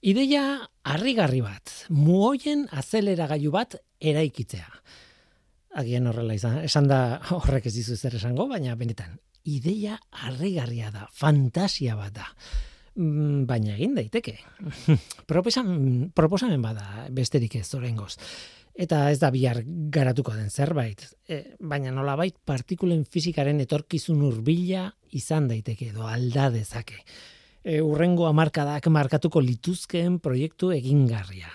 Ideia harrigarri bat, muoien azeleragailu bat eraikitzea. Agian horrela izan, esan da horrek ez dizu zer esango, baina benetan, ideia harrigarria da, fantasia bat da. Mm, baina egin daiteke. proposamen bada besterik ez orengoz. Eta ez da bihar garatuko den zerbait. E, baina nolabait partikulen fizikaren etorkizun hurbila izan daiteke edo alda dezake e, urrengo amarkadak markatuko lituzkeen proiektu egingarria.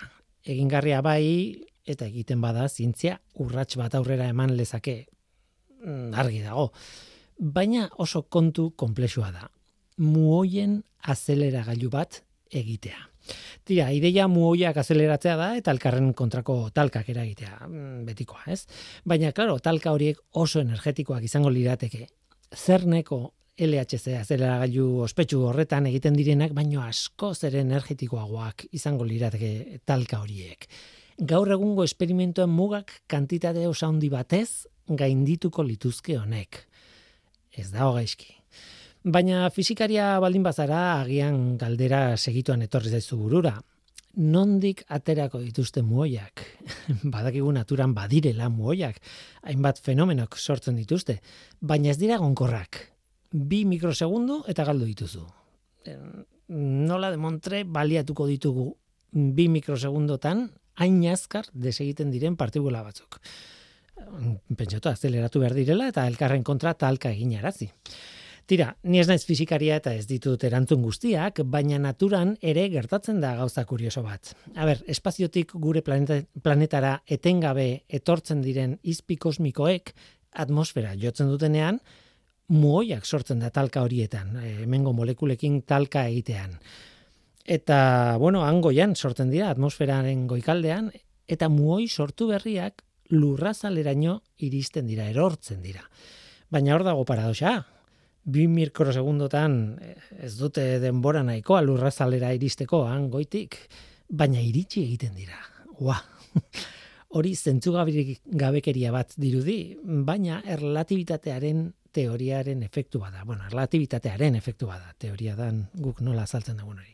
Egingarria bai, eta egiten bada, zientzia urrats bat aurrera eman lezake mm, argi dago. Baina oso kontu komplexua da. Muoien azeleragailu bat egitea. Tira, ideia muoiak azeleratzea da eta elkarren kontrako talkak eragitea, mm, betikoa, ez? Baina, klaro, talka horiek oso energetikoak izango lirateke. Zerneko LHC azeleragailu ospetsu horretan egiten direnak, baino asko zer energetikoagoak izango lirateke talka horiek. Gaur egungo esperimentuen mugak kantitate osa handi batez gaindituko lituzke honek. Ez da hogaizki. Baina fizikaria baldin bazara agian galdera segituan etorri zaizu burura. Nondik aterako dituzte muoiak? Badakigu naturan badirela muoiak, hainbat fenomenok sortzen dituzte, baina ez dira gonkorrak, bi mikrosegundu eta galdu dituzu. Nola de Montre baliatuko ditugu bi mikrosegundotan hain azkar desegiten diren partikula batzuk. Pentsatu, azeleratu behar direla eta elkarren kontra talka egin arazi. Tira, ni ez naiz fizikaria eta ez ditut erantzun guztiak, baina naturan ere gertatzen da gauza kurioso bat. A ber, espaziotik gure planeta, planetara etengabe etortzen diren izpi kosmikoek atmosfera jotzen dutenean, muoiak sortzen da talka horietan, e, hemengo molekulekin talka egitean. Eta, bueno, angoian sortzen dira atmosferaren goikaldean, eta muoi sortu berriak lurrazaleraino iristen dira, erortzen dira. Baina hor dago paradoxa, bi mikrosegundotan e, ez dute denbora nahikoa lurrazalera iristeko angoitik, baina iritsi egiten dira. Ua, hori zentzugabirik gabekeria bat dirudi, baina erlatibitatearen teoriaren efektu bada. Bueno, relativitatearen efektu bada. Teoria dan guk nola azaltzen dagoen hori.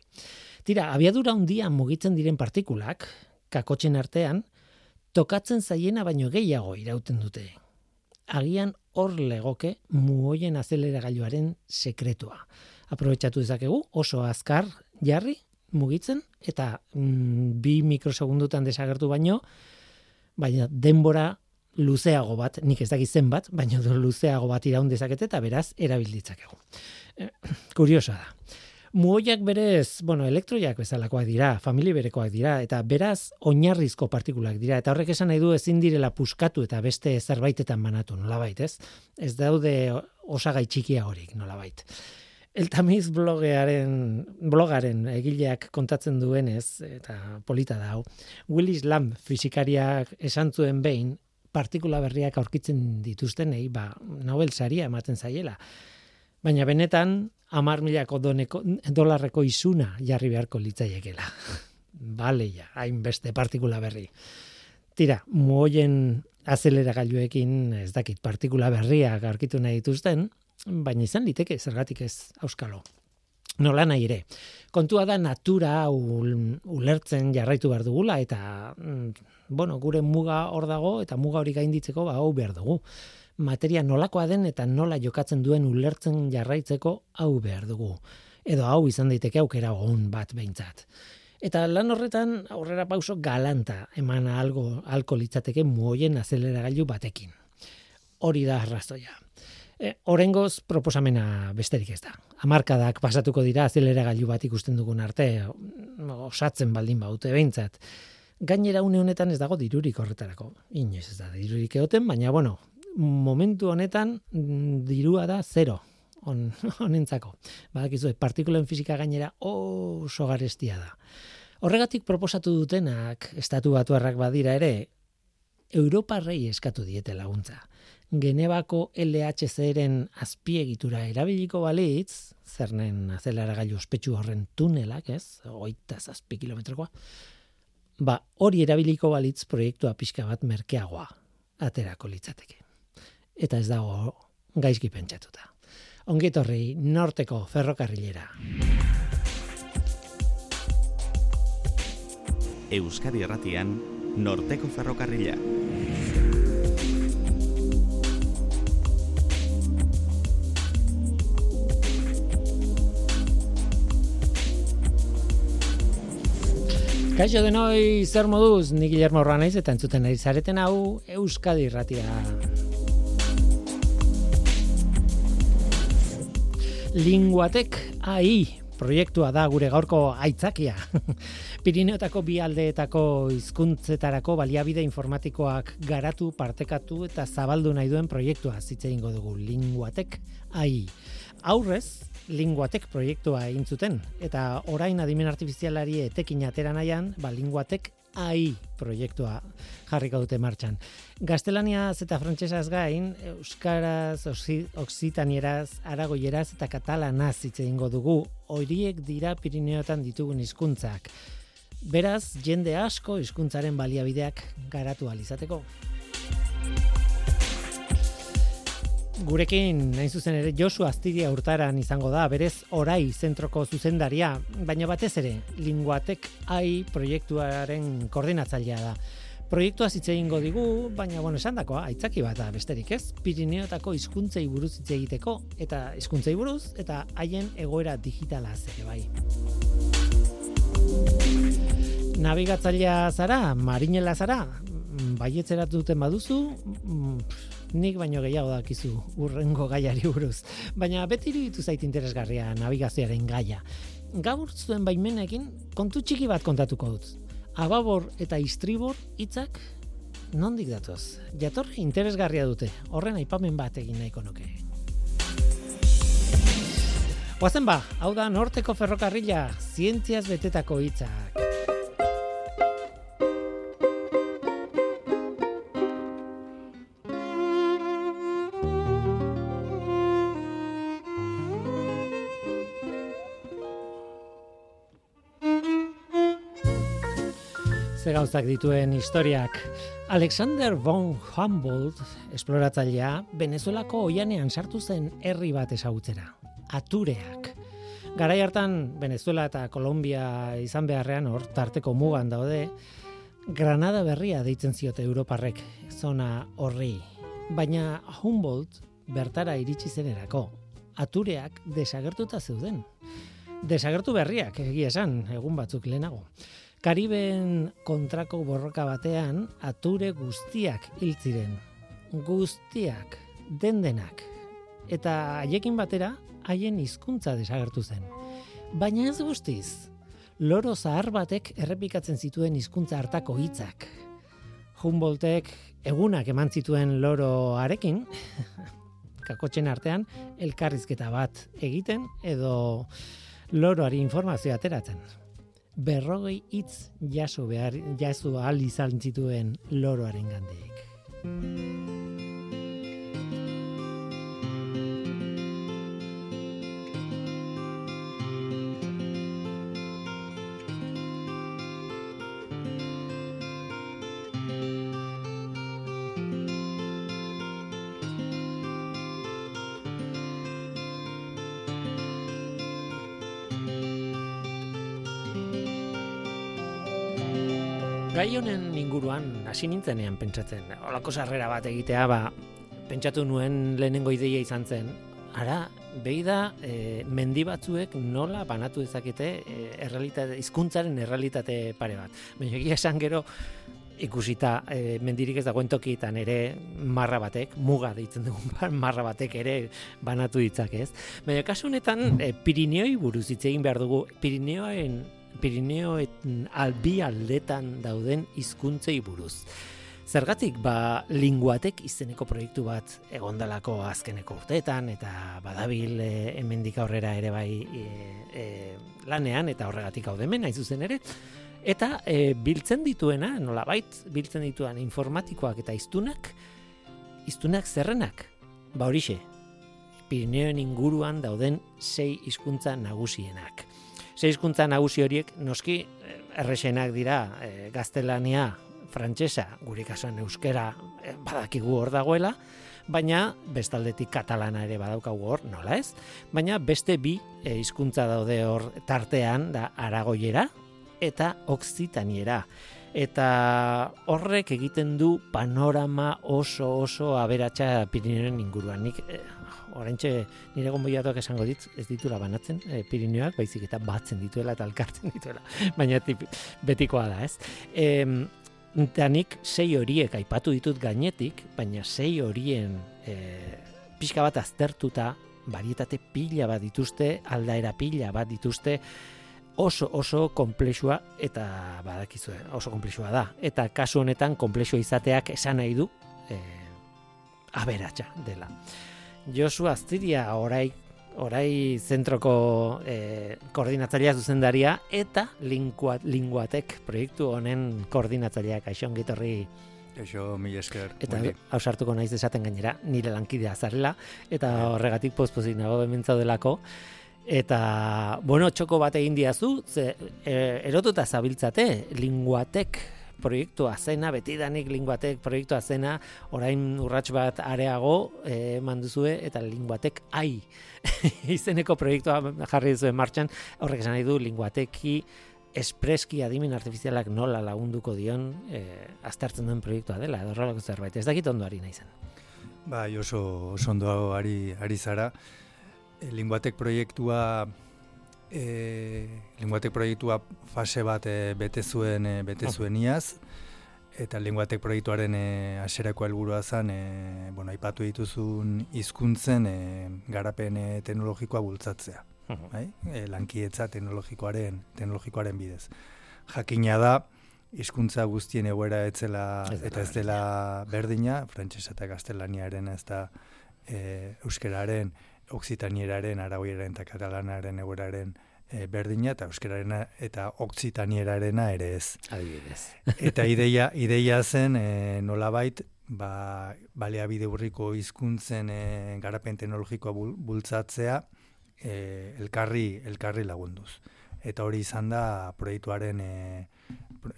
Tira, abiadura handia mugitzen diren partikulak, kakotzen artean, tokatzen zaiena baino gehiago irauten dute. Agian hor legoke muoien azeleragailuaren sekretua. Aprobetxatu dezakegu oso azkar jarri mugitzen eta mm, bi mikrosegundutan desagertu baino, baina denbora luzeago bat, nik ez dakit zenbat, baina luzeago bat iraun dezakete eta beraz erabilditzakegu. Eh, kuriosa da. Muoiak berez, bueno, elektroiak bezalakoak dira, famili berekoak dira, eta beraz oinarrizko partikulak dira, eta horrek esan nahi du ezin direla puskatu eta beste zerbaitetan banatu, nolabait, ez? Ez daude osagai txikia horik, nolabait. El tamiz blogearen, blogaren egileak kontatzen duenez, eta polita dau, Willis Lamb fizikariak esan zuen behin, partikula berriak aurkitzen dituztenei, ba, Nobel saria ematen zaiela. Baina benetan, amar milako doneko, dolarreko izuna jarri beharko litzaiekela. Bale, ja, hainbeste partikula berri. Tira, muoien azelera gailuekin, ez dakit, partikula berriak aurkitu nahi dituzten, baina izan liteke, zergatik ez auskalo. Nola nahi ere. Kontua da natura ulertzen jarraitu behar dugula eta mm, bueno, gure muga hor dago eta muga hori gainditzeko ba hau behar dugu. Materia nolakoa den eta nola jokatzen duen ulertzen jarraitzeko hau behar dugu. Edo hau izan daiteke aukera on bat behintzat. Eta lan horretan aurrera pauso galanta eman algo alko litzateke muoien azeleragailu batekin. Hori da arrazoia. E, orengoz proposamena besterik ez da. Amarkadak pasatuko dira azelera gailu bat ikusten dugun arte, osatzen baldin baute behintzat. Gainera une honetan ez dago dirurik horretarako. Inoiz ez da dirurik egoten, baina bueno, momentu honetan mm, dirua da zero on, honentzako. Badakizu, partikulen fizika gainera oso garestia da. Horregatik proposatu dutenak, estatu batuarrak badira ere, Europarrei eskatu diete laguntza. Genebako LHC-ren azpiegitura erabiliko balitz, zernen azelara gailu ospetsu horren tunelak, ez, oita zazpi kilometrokoa, ba, hori erabiliko balitz proiektua pixka bat merkeagoa aterako litzateke. Eta ez dago gaizki pentsatuta. Ongitorri norteko ferrokarrilera. Euskadi Erratian, Norteko Ferrokarrila. Kaixo denoi zer moduz, ni Guillermo Ranaiz eta entzuten ari zareten hau Euskadi Irratia. Linguatek AI proiektua da gure gaurko aitzakia. Pirineotako bi aldeetako hizkuntzetarako baliabide informatikoak garatu, partekatu eta zabaldu nahi duen proiektua zitze dugu Linguatek AI. Aurrez, linguatek proiektua egin zuten eta orain adimen artifizialari etekin atera nahian, ba linguatek AI proiektua jarriko dute martxan. Gaztelaniaz eta frantsesaz gain, euskaraz, oksitanieraz, aragoieraz eta katalanaz hitz egingo dugu. Horiek dira Pirineotan ditugun hizkuntzak. Beraz, jende asko hizkuntzaren baliabideak garatu alizateko. Gurekin, nain zuzen ere, Josu Astiria urtaran izango da, berez orai zentroko zuzendaria, baina batez ere, linguatek ai proiektuaren koordinatzailea da. Proiektua zitze egingo digu, baina bueno, esan dakoa, aitzaki bat da, besterik ez, Pirineotako hizkuntzei buruz hitz egiteko, eta hizkuntzei buruz, eta haien egoera digitala zere bai. Navigatzailea zara, marinela zara, baietzeratu duten baduzu, mm, nik baino gehiago dakizu urrengo gaiari buruz. Baina beti iruditu zait interesgarria navigazioaren gaia. Gaur zuen baimenekin kontu txiki bat kontatuko dut. Ababor eta istribor hitzak nondik datoz? Jatorri interesgarria dute. Horren aipamen bat egin nahiko nuke. Oazen ba, hau da norteko ferrokarrila, zientziaz betetako hitzak. Gauzak dituen historiak. Alexander von Humboldt, esploratzailea, Venezuelako oianean sartu zen herri bat esagutzera. Atureak. Garai hartan Venezuela eta Kolombia izan beharrean hor tarteko mugan daude, Granada berria deitzen ziote Europarrek zona horri. Baina Humboldt bertara iritsi zenerako. Atureak desagertuta zeuden. Desagertu berriak, egia esan, egun batzuk lehenago. Kariben kontrako borroka batean ature guztiak hil ziren. Guztiak, dendenak. Eta haiekin batera haien hizkuntza desagertu zen. Baina ez guztiz. Loro zahar batek errepikatzen zituen hizkuntza hartako hitzak. Humboldtek egunak eman zituen loroarekin, kakotxen artean, elkarrizketa bat egiten edo loroari informazioa ateratzen berrogei hitz jaso behar jaso ahal izan zituen loroaren gandik. Gai honen inguruan hasi nintzenean pentsatzen. Olako sarrera bat egitea, ba, pentsatu nuen lehenengo ideia izan zen. Ara, behi da, e, mendi batzuek nola banatu dezakete e, errealitate, izkuntzaren errealitate pare bat. Baina egia esan gero, ikusita e, mendirik ez dagoen tokietan ere marra batek, muga deitzen dugun marra batek ere banatu ditzak ez. Baina kasu honetan e, Pirineoi buruz hitz egin behar dugu, Pirineoen Pirineo albi aldetan dauden hizkuntzei buruz. Zergatik ba linguatek izeneko proiektu bat egondalako azkeneko urteetan eta badabil e, hemendik aurrera ere bai e, e, lanean eta horregatik hau demen nahi zuzen ere. Eta e, biltzen dituena nolabait biltzen dituan informatikoak eta hiztunak hiztunak zerrenak? Ba horixe Pirineoen inguruan dauden sei hizkuntza nagusienak Zeizkuntza nagusi horiek noski eh, erresenak dira e, gaztelania, frantsesa, guri kasuan euskera e, badakigu hor dagoela, baina bestaldetik katalana ere badaukagu hor, nola ez? Baina beste bi hizkuntza daude hor tartean da aragoiera eta oksitaniera. Eta horrek egiten du panorama oso oso aberatsa Pirineoen inguruan. Nik eh, orentxe nire gonboiatuak esango dit, ez ditula banatzen e, Pirineoak, baizik eta batzen dituela eta alkartzen dituela. Baina tip, betikoa da, ez? E, eta nik sei horiek aipatu ditut gainetik, baina sei horien e, pixka bat aztertuta, barietate pila bat dituzte, aldaera pila bat dituzte, oso oso komplexua eta badakizue oso komplexua da eta kasu honetan komplexua izateak esan nahi du e, aberatsa dela Josu Aztiria orai orai zentroko e, koordinatzailea zuzendaria eta linguat, linguatek proiektu honen koordinatzailea kaixon gitorri Eixo, mil esker. Eta hausartuko naiz esaten gainera, nire lankidea zarela, eta horregatik pozpozik nago bementza delako. Eta, bueno, txoko bat egin diazu, ze, e, erotuta zabiltzate, linguatek proiektua zena, betidanik linguatek proiektua zena, orain urrats bat areago e, manduzue, eta linguatek ai izeneko proiektua jarri duzuen martxan, horrek esan nahi du linguateki espreski adimen artifizialak nola lagunduko dion e, aztertzen duen proiektua dela, edo horrelako zerbait, ez dakit ondo ari nahi zen. Bai, oso, oso ondo ari, ari zara, e, linguatek proiektua e, linguatek proiektua fase bat e, bete zuen e, bete zuen iaz eta linguatek proiektuaren e, aserako helburua zen e, bueno, aipatu dituzun hizkuntzen e, garapen e, teknologikoa bultzatzea bai? e, lankietza teknologikoaren teknologikoaren bidez. Jakina da hizkuntza guztien egoera etzela eta ez dela berdina. frantsesa eta gaztelaniaren ez da e, euskararen oksitanieraren, aragoiaren eta katalanaren egoeraren e, berdina eta euskararen eta oksitanierarena ere ez. Adibidez. eta ideia, ideia zen e, nolabait ba, baliabide burriko hizkuntzen e, garapen teknologikoa bultzatzea e, elkarri, elkarri lagunduz. Eta hori izan da proiektuaren e,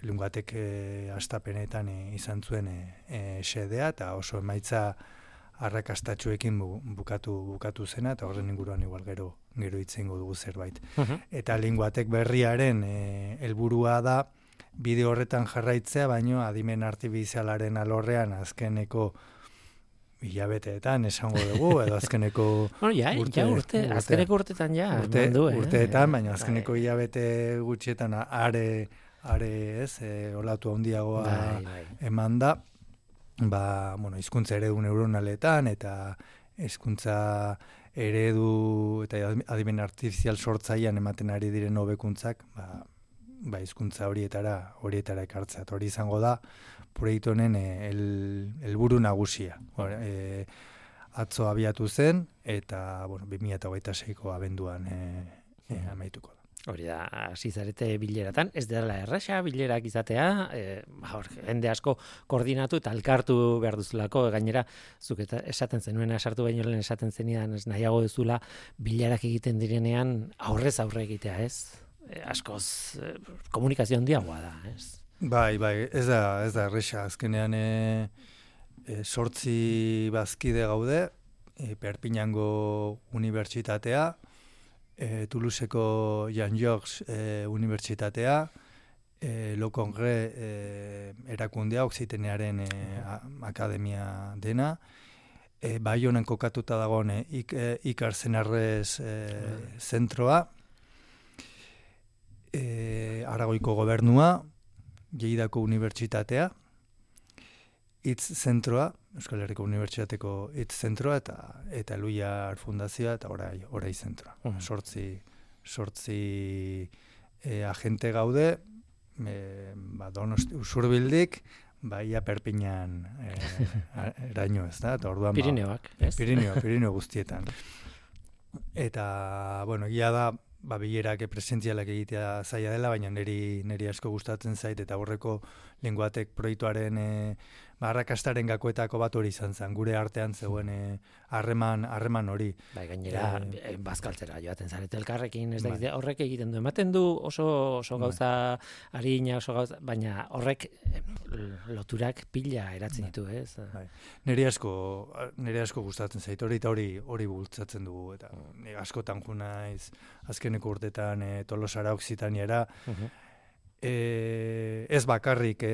lungatek e, astapenetan e, izan zuen e, e, xedea eta oso emaitza arrakastatxuekin bukatu bukatu zena eta horren inguruan igual gero gero itzengo dugu zerbait. Eta linguatek berriaren e, helburua da bide horretan jarraitzea, baino adimen artifizialaren alorrean azkeneko hilabeteetan esango dugu edo azkeneko bueno, ja, urte, ja, urte, urte, azkeneko urtetan ja urte, eh? urteetan, baina bai. azkeneko hilabete gutxietan are are ez, e, olatu handiagoa bai, bai. eman da ba, bueno, izkuntza eredu neuronaletan eta hizkuntza eredu eta adimen artifizial sortzaian ematen ari diren hobekuntzak, ba, ba hizkuntza horietara horietara ekartzea. Hori izango da proiektu honen eh, helburu nagusia. E, atzo abiatu zen eta bueno, 2026ko abenduan e, e, amaituko. Hori da, hasi zarete bileratan, ez dela erresa bilerak izatea, e, hor, jende asko koordinatu eta alkartu behar duzulako, gainera, zuk eta esaten zenuen esartu baino lehen esaten zenidan, ez nahiago duzula, bilerak egiten direnean aurrez aurre egitea, ez? E, askoz, e, komunikazio handiagoa da, ez? Bai, bai, ez da, ez da erresa, azkenean e, e, sortzi bazkide gaude, e, Perpinango Unibertsitatea, e, Toulouseko Jan Jogs e, Unibertsitatea, e, Lo Congre e, erakundea, Oksitenearen e, akademia dena, e, bai honen kokatuta dagoen e, ik, e, ikar zenarrez e, zentroa, e, Aragoiko gobernua, Jeidako Unibertsitatea, Itz zentroa, Euskal Herriko Unibertsitateko Itz zentroa eta eta Luia Fundazioa eta orai orai zentroa. Uh Sortzi sortzi e, agente gaude, e, ba Donosti Usurbildik, baia Perpinan e, eraino, ez da? Eta orduan ba, Pirineoak, ez? Pirineo, Pirineo guztietan. Eta bueno, egia da ba bilerak presentzialak egitea zaila dela, baina neri neri asko gustatzen zait eta horreko lenguatek proiektuaren e, barrakastaren gakoetako bat hori izan zen, gure artean zegoen eh, harreman harreman hori. Bai, gainera, e, bazkaltzera joaten zarete elkarrekin, ez da, bai. horrek egiten du, ematen du oso, oso bai. gauza bai. harina, oso gauza, baina horrek loturak pila eratzen bai. ditu, ez? Bai. Neri asko, neri asko gustatzen zait, hori eta hori hori bultzatzen dugu, eta askotan juna iz, azkeneko urtetan e, tolosara oksitaniera, uh e, ez bakarrik e,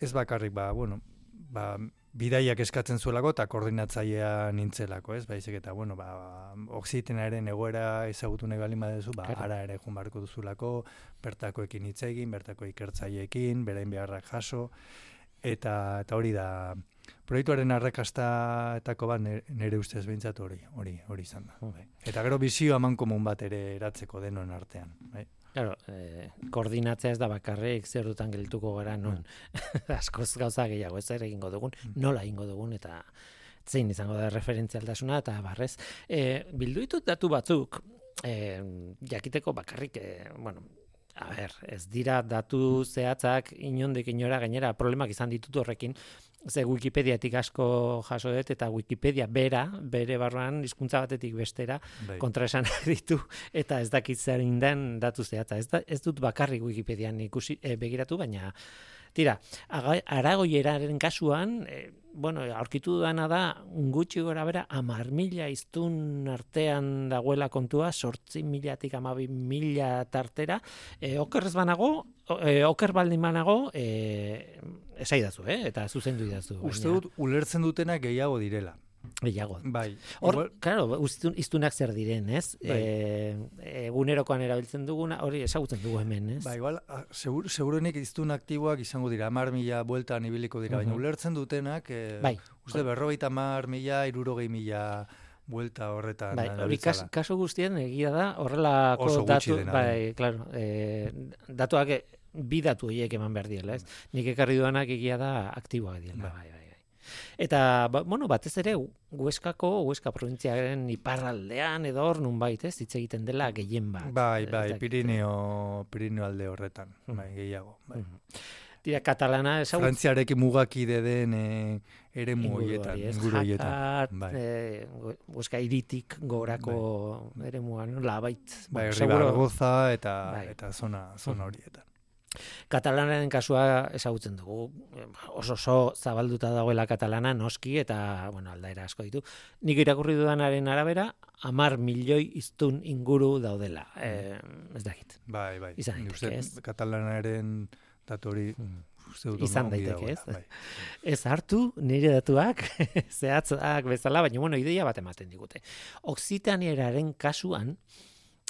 ez bakarrik ba, bueno, ba, bidaiak eskatzen zuelako eta koordinatzailea nintzelako, ez? Baizik eta bueno, ba oksitenaren egoera ezagutu nahi balin baduzu, ba ara ere joan barko duzulako, bertakoekin hitz egin, bertako ikertzaileekin, berain beharrak jaso eta eta hori da proiektuaren arrakastatako bat nire ustez behintzat hori, hori, hori izan da. Bai. Eta gero bizio aman komun bat ere eratzeko denon artean. Bai. Claro, eh, koordinatzea ez da bakarrik zer dutan gelituko gara non mm. askoz gauza gehiago ez ere egingo dugun, mm. nola egingo dugun eta zein izango da referentzialtasuna eta barrez. Eh, bildu ditut datu batzuk, eh, jakiteko bakarrik, eh, bueno, a ber, ez dira datu zehatzak inondik inora gainera problemak izan ditut horrekin, ze Wikipediatik asko jaso dut eta Wikipedia bera, bere barruan hizkuntza batetik bestera bai. kontraesan ditu eta ez dakit zer den datu zehatza. Ez, da, ez dut bakarrik Wikipedian ikusi e, begiratu, baina tira, aragoieraren kasuan, e, bueno, aurkitu dana da, gutxi gora bera, amar mila iztun artean dagoela kontua, sortzi milatik amabi mila tartera, e, okerrez banago, e, oker baldin banago, e, esai dazu, eh? eta zuzendu idazu. Uste dut, ulertzen dutenak gehiago direla. Gehiago. Bai. Hor, igual... claro, iztunak zer diren, ez? Bai. E, egunerokoan erabiltzen duguna, hori esagutzen dugu hemen, ez? Bai, igual, segur, segurenik iztun aktiboak izango dira, mar mila bueltan ibiliko dira, baina ulertzen dutenak, e, bai. uste, berrogeita mar mila, irurogei mila buelta horretan. Bai, hori kas, kaso guztien egia da, horrelako Oso datu, bai, claro, e, datuak bi datu horiek eman behar diela, ez? Nik ekarri duanak egia da aktiboak diela, bai, bai. bai. Eta, ba, bueno, batez ere, Hueskako, Hueska provintziaren iparraldean edo hor nun bait, ez, hitz egiten dela gehien bat. Bai, bai, Pirineo, Pirineo alde horretan, mm. bai, gehiago. Bai. Mm. Dira, katalana ezagut... Frantziarekin mugakide den e, ere mugoietan, inguru horietan. Bai. E, Hueska iritik gorako bai. ere mugan, labait. Bai, bueno, eta, bai. eta zona, zona horietan. Katalanaren kasua ezagutzen dugu. Oso oso zabalduta dagoela katalana noski eta bueno, aldaera asko ditu. Nik irakurri dudanaren arabera, amar milioi iztun inguru daudela. E, ez dakit. Bai, bai. Izan daiteke, ez? Katalanaren datori hmm. izan daiteke, ez? Bai. Ez hartu nire datuak zehatzak bezala, baina bueno, ideia bat ematen digute. Oksitanieraren kasuan,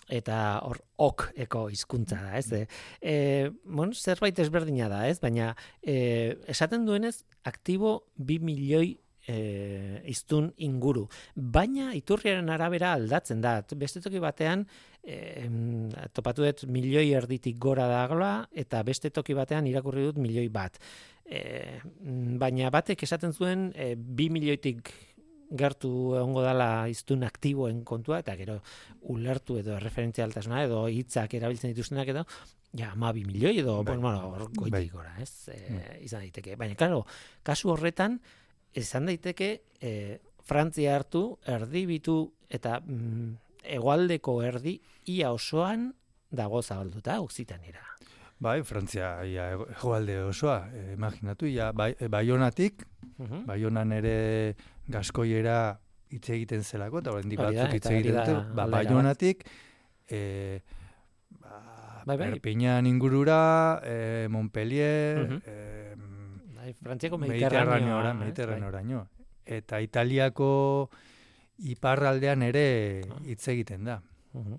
eta hor ok eko hizkuntza da, ez? Mm. Eh, bueno, zerbait ezberdina da, ez? Baina eh, esaten duenez aktibo 2 milioi eh, iztun inguru. Baina iturriaren arabera aldatzen da. Beste toki batean eh, topatu dut milioi erditik gora dagoela eta beste toki batean irakurri dut milioi bat. Eh, baina batek esaten zuen eh, 2 milioitik gertu egongo dala iztun aktiboen kontua, eta gero ulertu edo referentzialtasuna edo hitzak erabiltzen dituztenak edo, ja, ma bi milioi edo, bai. bueno, hor bai. gora, ez, e, izan daiteke. Baina, claro, kasu horretan, izan daiteke, e, Frantzia hartu, erdibitu eta mm, egualdeko erdi ia osoan dago zabalduta, oksitanera. Bai, Frantzia, ia, egualde osoa, eh, imaginatu, ia, bai, baionatik, uh baionan ere gaskoiera hitz egiten zelako, eta hori batzuk hitz egiten dute, ba, baionatik, e, ba, bai, bai. Perpignan ingurura, e, Montpellier, uh -huh. e, bai, Frantziako Mediterraneo, Mediterraneo, eta Italiako iparraldean ere ah. hitz egiten da. Uh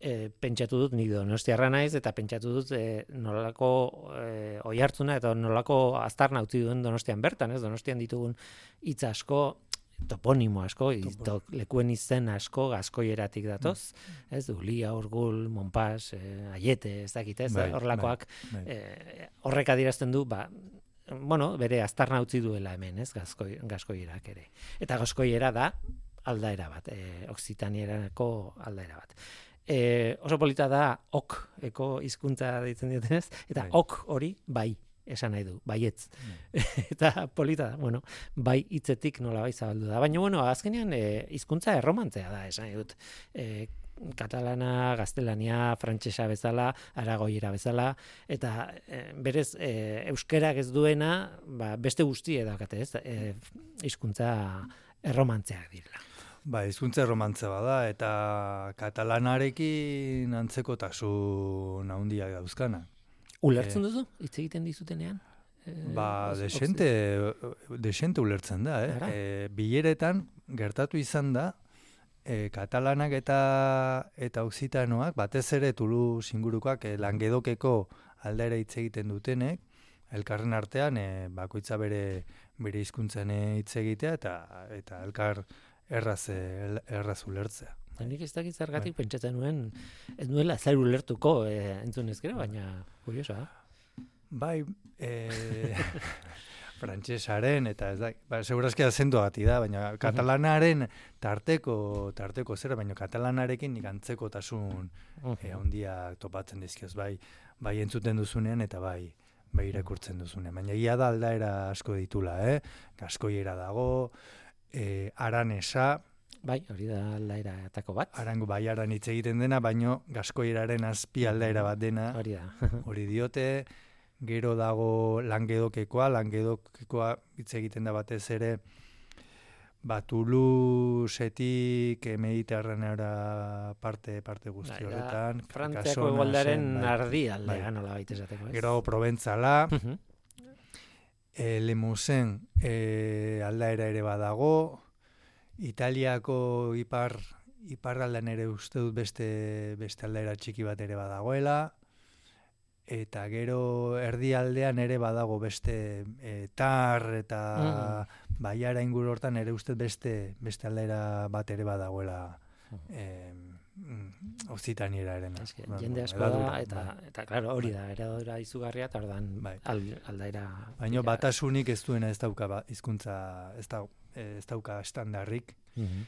e, pentsatu dut nik donostiarra naiz eta pentsatu dut e, nolako e, oi hartzuna eta nolako aztarna utzi duen donostian bertan, ez? Donostian ditugun hitz asko, toponimo asko, ito, lekuen izen asko gaskoieratik datoz, mm. ez du, lia, orgul, monpas, e, aiete, ez dakit, ez, bai, horrelakoak bai, bai. E, horrek adirazten du, ba, bueno, bere aztarna utzi duela hemen, ez, gaskoi, gaskoierak ere. Eta gaskoiera da, aldaera bat, e, oksitanieranako aldaera bat e, oso polita da ok eko hizkuntza deitzen diotenez eta bai. ok hori bai esan nahi du, baietz. Bai. eta polita da, bueno, bai hitzetik nola bai zabaldu da. Baina, bueno, azkenean e, hizkuntza erromantzea da, esan dut. E, katalana, gaztelania, frantsesa bezala, aragoiera bezala, eta e, berez e, euskerak ez duena, ba, beste guztie dakate ez, e, hizkuntza erromantzeak direla. Ba, izkuntza romantza bada, eta katalanarekin antzeko tasu handia dauzkana. Ulertzen duzu, hitz egiten dizutenean? ba, desente, desente ulertzen da, eh? E, bileretan, gertatu izan da, e, katalanak eta eta oksitanoak, batez ere tulu singurukoak e, langedokeko aldaera hitz egiten dutenek, elkarren artean e, bakoitza bere bere hizkuntzen hitz egitea eta eta elkar erraz erraz ulertzea. Nik ez dakit zergatik bai. pentsatzen nuen ez nuela zer ulertuko e, entzun ezkero, baina kuriosa. Bai, eh frantsesaren eta ez da, ba segurazki azentu gati da, baina katalanaren tarteko tarteko zer, baina katalanarekin nik antzekotasun eh handia topatzen dizkioz bai, bai entzuten duzunean eta bai bai irakurtzen duzunean. Baina ia da aldaera asko ditula, eh? Gaskoiera dago, eh aranesa, Bai, hori da aldaera atako bat. Arango bai aran hitz egiten dena, baino gaskoieraren azpi aldaera bat dena. Hori da. hori diote, gero dago langedokekoa, langedokekoa hitz egiten da batez ere batulu setik mediterraneara parte parte guzti bai, horretan. Frantziako egoldaren nardi bai, aldea, bai. nola baita esateko. Gero proventzala, uh -huh. E, lemusen e, aldaera ere badago, Italiako ipar iparraldan ere uste dut beste beste aldaera txiki bat ere badagoela, eta gero erdialdean ere badago beste e, tar eta mm. baiara inguru hortan ere uste beste beste aldera bat ere badagoela e, ozitaniera ere ba, jende asko da eta, bai. eta claro, hori da eradura izugarria eta ordan bai. aldaira baino batasunik ez duena ez dauka ba, hizkuntza ez, da, ez dauka estandarrik mm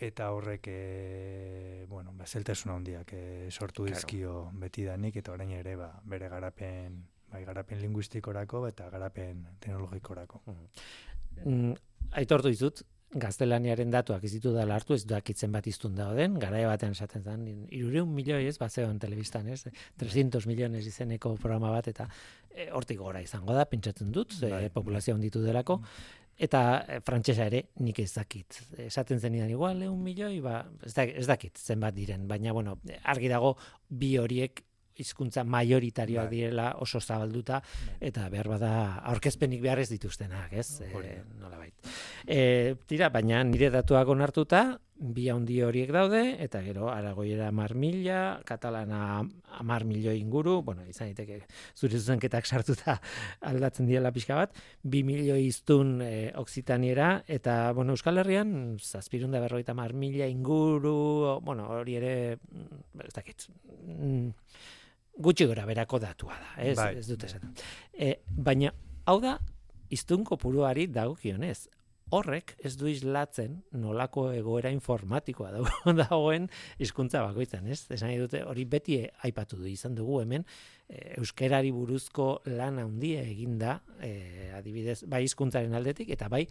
eta horrek e, bueno, ba, zeltasun handiak e, sortu claro. dizkio beti danik, eta orain ere ba, bere garapen bai, garapen linguistikorako eta garapen teknologikorako. Mm. Aitortu dizut, gaztelaniaren datuak ez ditu dela hartu, ez dakitzen bat iztun dauden, garaia batean esaten zen, irureun milioi ez, bat zegoen telebistan ez, 300 miliones izeneko programa bat, eta e, hortik gora izango da, pentsatzen dut, bai, populazio onditu delako, mm eta e, frantsesa ere nik ez dakit. Esaten zenidan igual, un milioi, ba, ez, ez dakit zenbat diren, baina bueno, argi dago bi horiek hizkuntza majoritarioak bai. direla oso zabalduta bai. eta behar bada aurkezpenik behar ez dituztenak, ez? E, nola bait. E, tira, baina nire datuak onartuta, bi handi horiek daude, eta gero, aragoiera mar mila, katalana mar milio inguru, bueno, izan iteke zure zuzenketak sartuta aldatzen diela pixka bat, bi milio iztun e, oksitaniera, eta, bueno, Euskal Herrian, zazpirun da berroita mar mila inguru, bueno, hori ere, mm, ez dakit, mm, gutxi gora berako datua da, ez, bai. ez dut esan. E, baina, hau da, iztunko puruari dagokionez, horrek ez du islatzen nolako egoera informatikoa dagoen hizkuntza bakoitzan, ez? Esan dute hori beti aipatu du izan dugu hemen e, euskerari buruzko lan handia eginda, e, adibidez, bai hizkuntzaren aldetik eta bai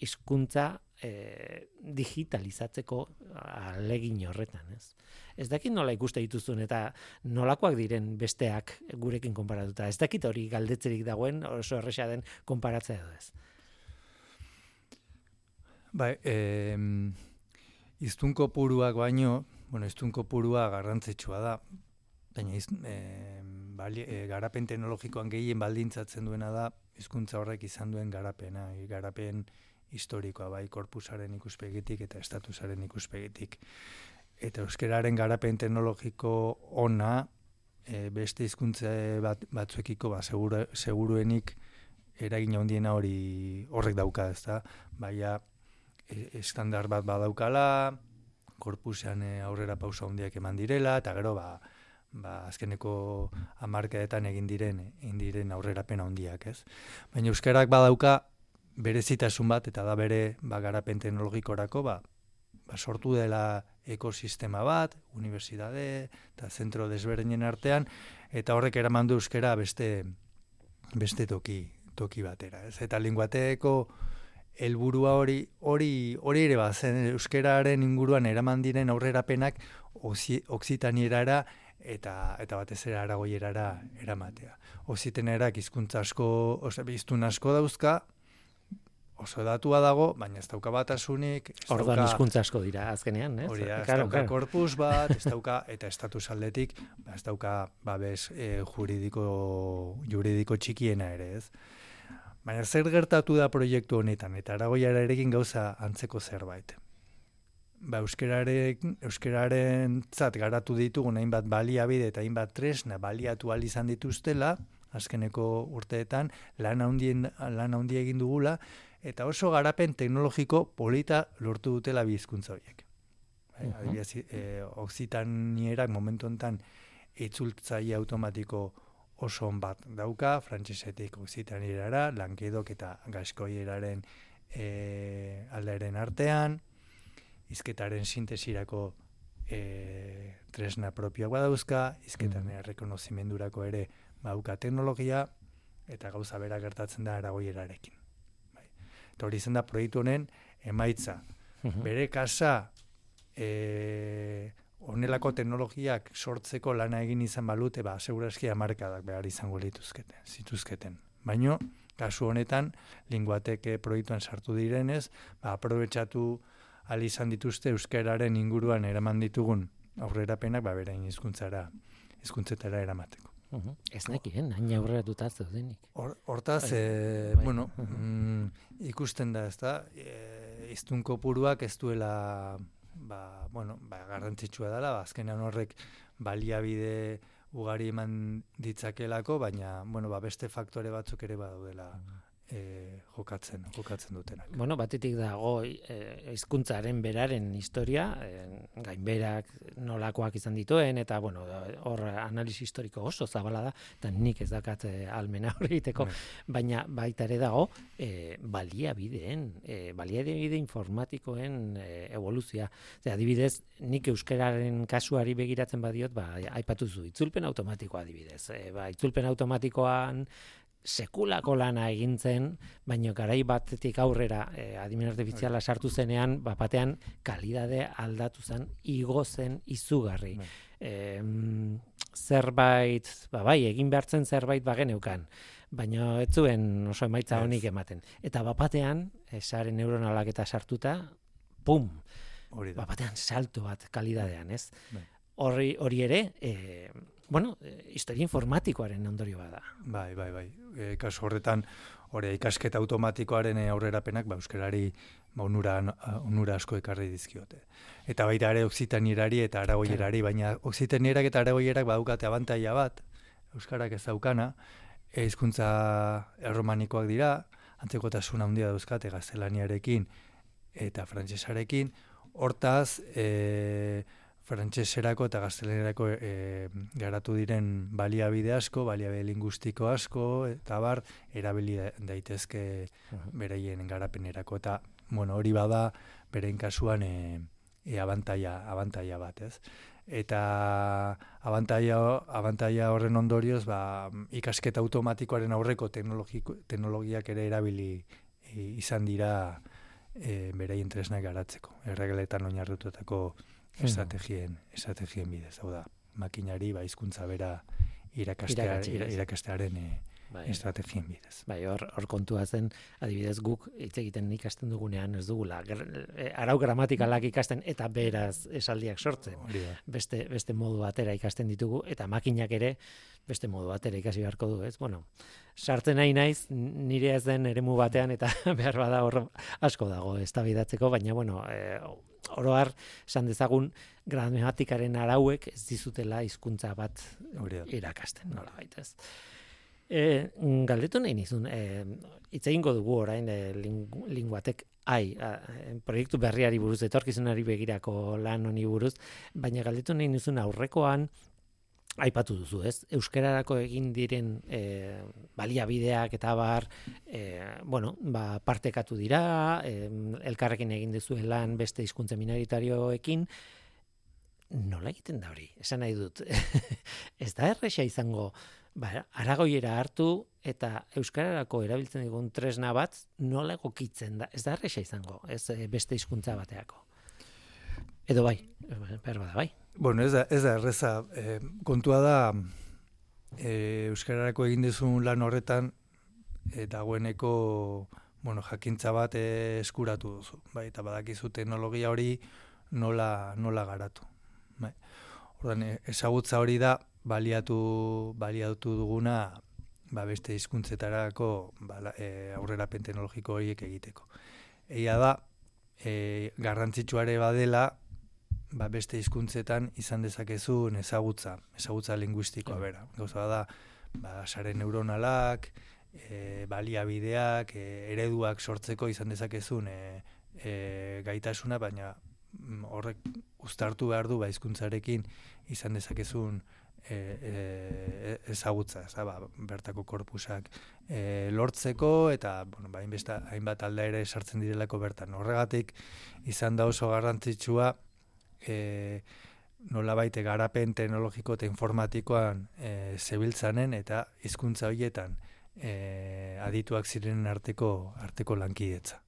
hizkuntza e, digitalizatzeko alegin horretan, ez? ez dakit nola ikuste dituzun eta nolakoak diren besteak gurekin konparatuta. Ez dakit hori galdetzerik dagoen oso erresa den konparatzea edo ez. Bai, eh, iztunko puruak baino, bueno, iztunko purua garrantzitsua da, baina iz, eh, bali, eh, garapen teknologikoan gehien baldintzatzen duena da, hizkuntza horrek izan duen garapena, garapen historikoa bai korpusaren ikuspegitik eta estatusaren ikuspegitik eta euskararen garapen teknologiko ona e, beste hizkuntza bat, batzuekiko ba, segura, seguruenik eragin handiena hori horrek dauka, ez da? Estandar bat badaukala, korpusean e, aurrera pausa handiak eman direla, eta gero ba, ba, azkeneko amarkaetan egin diren, egin diren aurrerapen handiak, ez? Baina euskarak badauka berezitasun bat, eta da bere ba, garapen teknologikorako, ba, ba, sortu dela ekosistema bat, unibertsitate eta zentro desberdinen artean, eta horrek eraman du euskera beste, beste toki, toki batera. Ez? Eta linguateeko helburua hori, hori, hori ere bat, zen euskeraren inguruan eraman diren aurrerapenak oksitanierara eta eta batez ere aragoierara eramatea. Ozitenerak hizkuntza asko, osea, biztun asko dauzka, oso datua dago, baina ez dauka batasunik, ez Orduan hizkuntza asko dira azkenean, ez? Hori da, ez Claro, dauka claro. korpus bat, ez dauka, eta estatus aldetik, ba, ez dauka babes e, juridiko, juridiko txikiena ere, ez? Baina zer gertatu da proiektu honetan, eta aragoiara erekin gauza antzeko zerbait. Ba, euskeraren, euskeraren zat garatu ditugun hainbat baliabide eta hainbat tresna baliatu izan dituztela, azkeneko urteetan, lan handien, lan handia egin dugula, eta oso garapen teknologiko polita lortu dutela bi hizkuntza horiek. Bai, Mhm. Adibidez, e, oksitanierak momentu honetan itzultzaile automatiko oso on bat dauka, frantsesetik oksitanierara, lankedok eta gaskoieraren e, aldearen artean, hizketaren sintesirako e, tresna propioak badauzka, hizketan Mhm. errekonozimendurako ere bauka teknologia, eta gauza bera gertatzen da aragoierarekin. Bai. Eta hori izan da proiektu honen emaitza. Mhm. Bere kasa e, onelako teknologiak sortzeko lana egin izan balute, ba, segurazki amarkadak behar izango lituzketen, zituzketen. Baino, kasu honetan, linguateke proiektuan sartu direnez, ba, aprobetsatu al izan dituzte euskararen inguruan eraman ditugun aurrerapenak, ba, berain hizkuntzara hizkuntzetara eramateko. Mhm. Ez nekien, hain aurreratuta zeudenik. Hor- Hortaz, e, bai. bueno, mm, ikusten da, ezta? E, iztun kopuruak ez duela, ba, bueno, ba, garrantzitsua dela, ba, azkenean horrek baliabide ugari eman ditzakelako, baina, bueno, ba, beste faktore batzuk ere badaudela e, jokatzen, jokatzen dutenak. Bueno, batetik dago eh, hizkuntzaren beraren historia, eh, gainberak nolakoak izan dituen eta bueno, hor analisi historiko oso zabala da, eta nik ez dakat eh, almena hori egiteko, Bai. baina baita ere dago eh, baliabideen, eh, baliabide informatikoen eh, evoluzioa. Ze adibidez, nik euskararen kasuari begiratzen badiot, ba aipatu zu itzulpen automatikoa adibidez. Eh, ba itzulpen automatikoan sekulako lana egin zen, baino garai batetik aurrera e, adimen artifiziala sartu zenean, bat batean kalidade aldatu zen, igo zen izugarri. Bai. Em, zerbait, ba bai, egin behartzen zerbait bageneukan, baina ez zuen oso emaitza honik ematen. Eta bat batean, e, sare neuronalak eta sartuta, pum, Hori da. bat batean salto bat kalidadean, ez? Bai. Horri, hori ere, e, bueno, e, historia informatikoaren ondorio bada. Bai, bai, bai. E, kasu horretan, hori ikasketa automatikoaren e, aurrerapenak, ba, euskarari ba, onura, onura asko ekarri dizkiote. Eta baita ere oksitanierari eta aragoierari, baina oksitanierak eta aragoierak badukate abantaila bat, euskarak ez daukana, e, hizkuntza erromanikoak dira, antzekotasun handia dauzkate gaztelaniarekin eta frantsesarekin, hortaz, e, frantseserako eta gaztelenerako e, garatu diren baliabide asko, baliabide lingustiko asko, eta bar, erabili da- daitezke beraien garapenerako. Eta, bueno, hori bada, berein kasuan e, e abantaia, abantaia bat, ez? Eta abantaia, abantaia horren ondorioz, ba, ikasketa automatikoaren aurreko teknologiak ere erabili e, izan dira e, beraien tresnak garatzeko. Erregeletan oinarritutako estrategien, estrategien bidez, hau da, makinari, ba, hizkuntza bera irakastea, irakastearen e, Bai. estrategien bidez. Bai, hor, hor kontua zen, adibidez guk hitz egiten ikasten dugunean ez dugula eh, arau gramatikalak ikasten eta beraz esaldiak sortzen. Da. Beste, beste modu batera ikasten ditugu eta makinak ere beste modu batera ikasi beharko du, ez? Bueno, sartzen nahi naiz nire ez den eremu batean eta behar bada hor asko dago eztabaidatzeko, baina bueno, e, oro har esan dezagun gramatikaren arauek ez dizutela hizkuntza bat irakasten, nola ez? E, galdetu nahi nizun, e, hitz egingo dugu orain e, lingu, linguatek ai, a, proiektu berriari buruz, etorkizunari begirako lan honi buruz, baina galdetu nahi nizun aurrekoan, aipatu duzu, ez? Euskararako egin diren e, baliabideak eta bar, e, bueno, ba, partekatu dira, e, elkarrekin egin duzuen lan beste hizkuntza minoritarioekin, nola egiten da hori? Esan nahi dut, ez da erresa izango, ba, aragoiera hartu eta euskararako erabiltzen digun tresna bat nola egokitzen da, ez da erresa izango, ez e, beste hizkuntza bateako. Edo bai, behar bada bai. Bueno, ez da, ez da erreza. E, kontua da, e, Euskararako egin duzun lan horretan, e, dagoeneko bueno, jakintza bat eh, eskuratu duzu, bai, eta badakizu teknologia hori nola, nola garatu. Bai. Ordan, e, ezagutza hori da, baliatu, baliatu duguna, ba, beste hizkuntzetarako ba, e, aurrerapen teknologiko horiek egiteko. Egia da, e, garrantzitsuare badela, ba, beste hizkuntzetan izan dezakezun ezagutza, ezagutza linguistikoa bera. Gauza da, ba, sare neuronalak, e, baliabideak, e, ereduak sortzeko izan dezakezun e, e, gaitasuna, baina mm, horrek uztartu behar du ba, hizkuntzarekin izan dezakezun e, e, ezagutza, ez ba, bertako korpusak e, lortzeko eta bueno, ba, hainbat alda ere sartzen direlako bertan. Horregatik izan da oso garrantzitsua e, nola baite garapen teknologiko eta informatikoan e, zebiltzanen eta hizkuntza horietan e, adituak ziren arteko arteko lankidetza.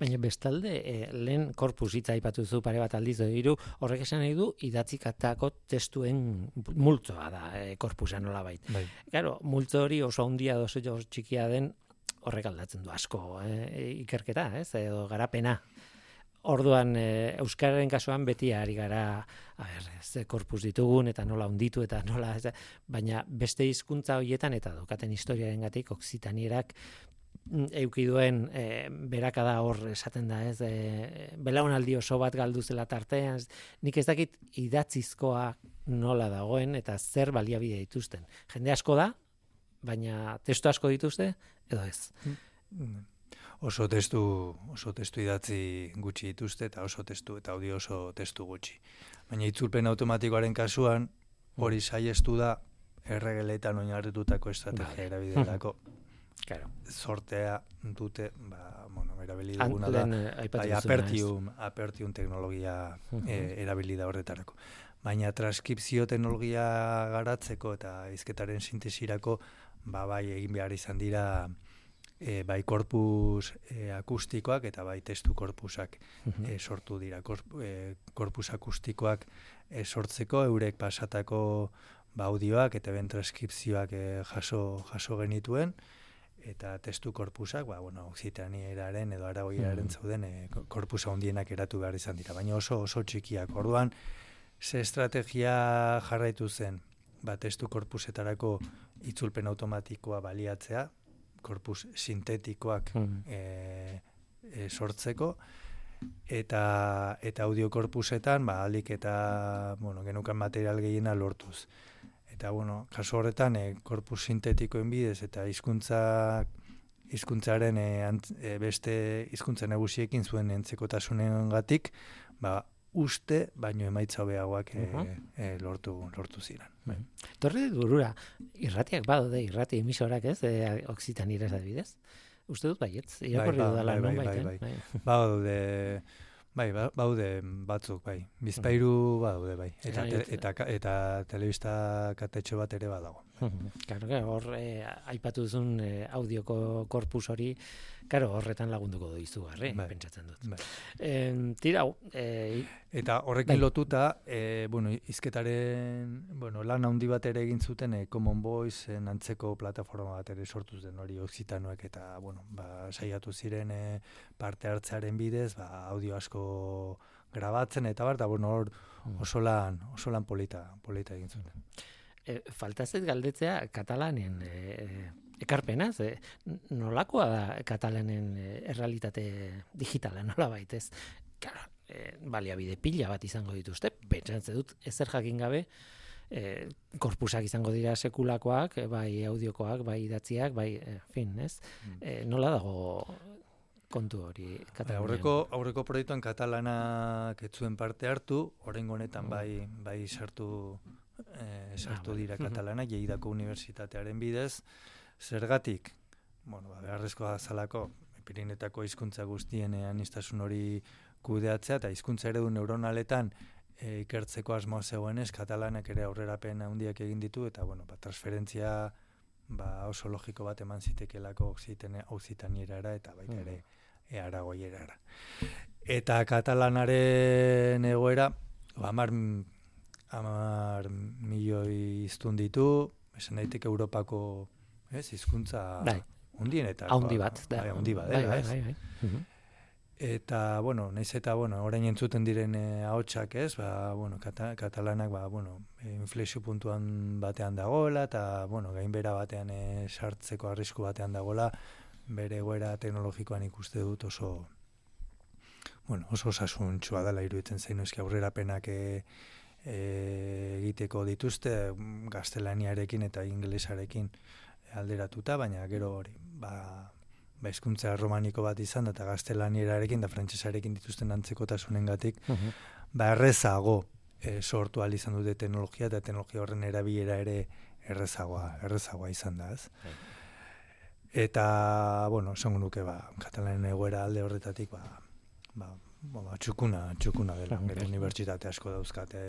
Baina bestalde, e, lehen korpus hitza aipatu zu pare bat aldiz hiru horrek esan nahi du idatzikatako testuen multzoa da e, korpusa nola bait. Bai. Claro, multzo hori oso handia oso txikia den horrek aldatzen du asko e, ikerketa, ez? Edo garapena Orduan e, euskararen kasuan beti ari gara, a ber, ze korpus ditugun eta nola unditu eta nola, ez, baina beste hizkuntza horietan eta dukaten historiarengatik oksitanierak euki duen e, berakada hor esaten da, ez? E, belaunaldi oso bat galdu zela tartean, nik ez dakit idatzizkoa nola dagoen eta zer baliabide dituzten. Jende asko da, baina testu asko dituzte edo ez. Mm. oso testu oso testu idatzi gutxi dituzte eta oso testu eta audio oso testu gutxi. Baina itzulpen automatikoaren kasuan hori saiestu da erregeletan oinarritutako estrategia vale. Claro. Sortea dute, ba, bueno, erabili duguna da, eh, bai, apertium, apertium teknologia e, erabili da horretarako. Baina transkripzio teknologia garatzeko eta hizketaren sintesirako, ba, bai, egin behar izan dira, e, bai korpus e, akustikoak eta bai testu korpusak e, sortu dira. Korp, e, korpus akustikoak e, sortzeko eurek pasatako ba, audioak eta ben transkripzioak e, jaso, jaso genituen eta testu korpusak, ba, bueno, oksitaniearen edo aragoiaren zauden e, korpusa hondienak eratu behar izan dira. Baina oso oso txikiak. Orduan, ze estrategia jarraitu zen, ba, testu korpusetarako itzulpen automatikoa baliatzea, korpus sintetikoak mm. e, sortzeko eta eta audio korpusetan ba alik eta bueno genukan material gehiena lortuz eta bueno kasu horretan e, korpus sintetikoen bidez eta hizkuntza hizkuntzaren e, beste hizkuntza nagusiekin zuen entzekotasunengatik ba uste baino emaitza hobeagoak e, e, lortu lortu ziren. Bai. Torre durura irratiak badaude irrati emisorak, ez? E, oksitan irez adibidez. Uste dut baietz, irakorri bai, dudala bai, bai, bai, bai, bai. Badaude Bai, ba, baude batzuk, bai. Bizpairu badaude, bai. Eta, te, eta, eta telebista katetxo bat ere badago. Claro, hor eh, aipatu duzun eh, audioko korpus hori, Karo, horretan lagunduko doizu garri, bai, pentsatzen dut. Bai. E, tira, e, Eta horrekin bai. lotuta, e, bueno, izketaren, bueno, lan handi bat ere egin zuten, e, Common Voice, e, antzeko plataforma bat ere sortuz den hori oksitanoek, eta, bueno, ba, saiatu ziren e, parte hartzearen bidez, ba, audio asko grabatzen, eta bar, bueno, hor mm. oso lan, oso lan polita, polita egin zuten. E, falta galdetzea, katalanen, e, ekarpena, ze nolakoa da katalanen eh, errealitate digitala nola baitez. Claro, e, baliabide pila bat izango dituzte, pentsatzen dut ezer jakin gabe, e, korpusak izango dira sekulakoak, bai audiokoak, bai idatziak, bai, e, fin, ez? E, nola dago kontu hori Katalunian? Aurreko, aurreko proiektuan katalanak etzuen parte hartu, horrengo honetan bai, bai sartu, e, sartu ah, dira katalanak, jeidako unibertsitatearen bidez, Zergatik, bueno, ba, beharrezkoa zalako, Pirinetako hizkuntza guztien anistasun hori kudeatzea, eta hizkuntza eredu neuronaletan e, ikertzeko asmoa zegoenez, katalanak ere aurrerapen handiak egin ditu, eta bueno, ba, transferentzia ba, oso logiko bat eman zitekelako auzitanierara eta baita ere mm. earagoierara. Eta katalanaren egoera, ba, amar, amar milioi iztun ditu, esan daiteke Europako ez, hizkuntza bai. Undienetak. Haundi bat. da. Bai, haundi bat, bai, dela, bai, ez? bai, bai. Mhm. Eta, bueno, naiz eta, bueno, orain entzuten diren eh, ahotsak, ez? Ba, bueno, kata, katalanak, ba, bueno, eh, inflexio puntuan batean dagoela, eta, bueno, gainbera batean eh, sartzeko arrisku batean dagoela, bere egoera teknologikoan ikuste dut oso, bueno, oso osasuntxua dela iruditzen zein eski aurrerapenak e, e, egiteko dituzte mm, gaztelaniarekin eta ingelesarekin alderatuta, baina gero hori, ba, ba hizkuntza romaniko bat izan eta gaztelanierarekin da frantsesarekin dituzten antzekotasunengatik Mhm. ba errezago e, sortu ahal izan dute teknologia eta teknologia horren erabilera ere errezagoa, errezagoa izan da, ez? Bai. Eta, bueno, esango nuke, ba, katalanen egoera alde horretatik, ba, ba, ba, txukuna, txukuna dela. Gero unibertsitate asko dauzkate,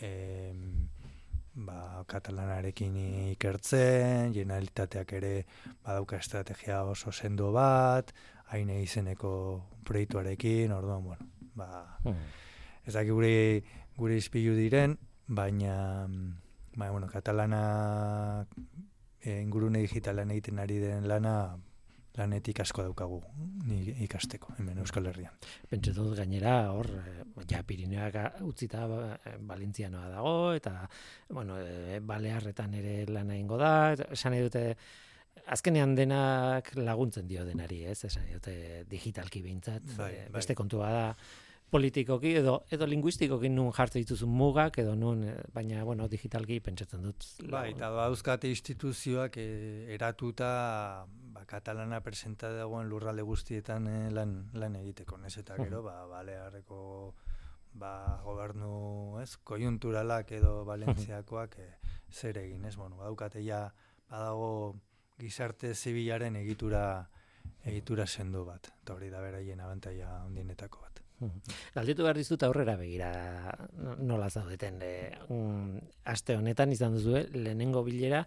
e, ba, katalanarekin ikertzen, generalitateak ere badauka estrategia oso sendo bat, haine izeneko proiektuarekin, orduan, bueno, ba, Mhm. ez dakit gure gure ispilu diren, baina ba, bueno, katalana e, ingurune digitalan egiten ari den lana lanetik asko daukagu ni ikasteko hemen Euskal Herrian. Pentsa dut gainera hor eh, ja Pirineoak utzita ba, eh, Valentzianoa dago eta bueno, eh, Balearretan ere lan egingo da, esan dute azkenean denak laguntzen dio denari, ez? Esan dute digitalki behintzat, Bai, bai. beste kontua da politikoki edo edo linguistikoki nun jartzen dituzun mugak edo nun baina bueno digitalki pentsatzen dut Bai, eta dauzkate instituzioak e, eratuta ba, katalana presenta dagoen lurralde guztietan eh, lan, lan egiteko, nez eta gero, ba, balearreko ba, gobernu, ez, kojunturalak edo Valentziakoak e, zer egin, ez, bueno, badaukate ja, badago gizarte zibilaren egitura egitura sendo bat, eta hori da beraien abantaia handienetako bat. Galdetu behar dizut aurrera begira nola zaudeten. E, un, aste honetan izan duzu, lehenengo bilera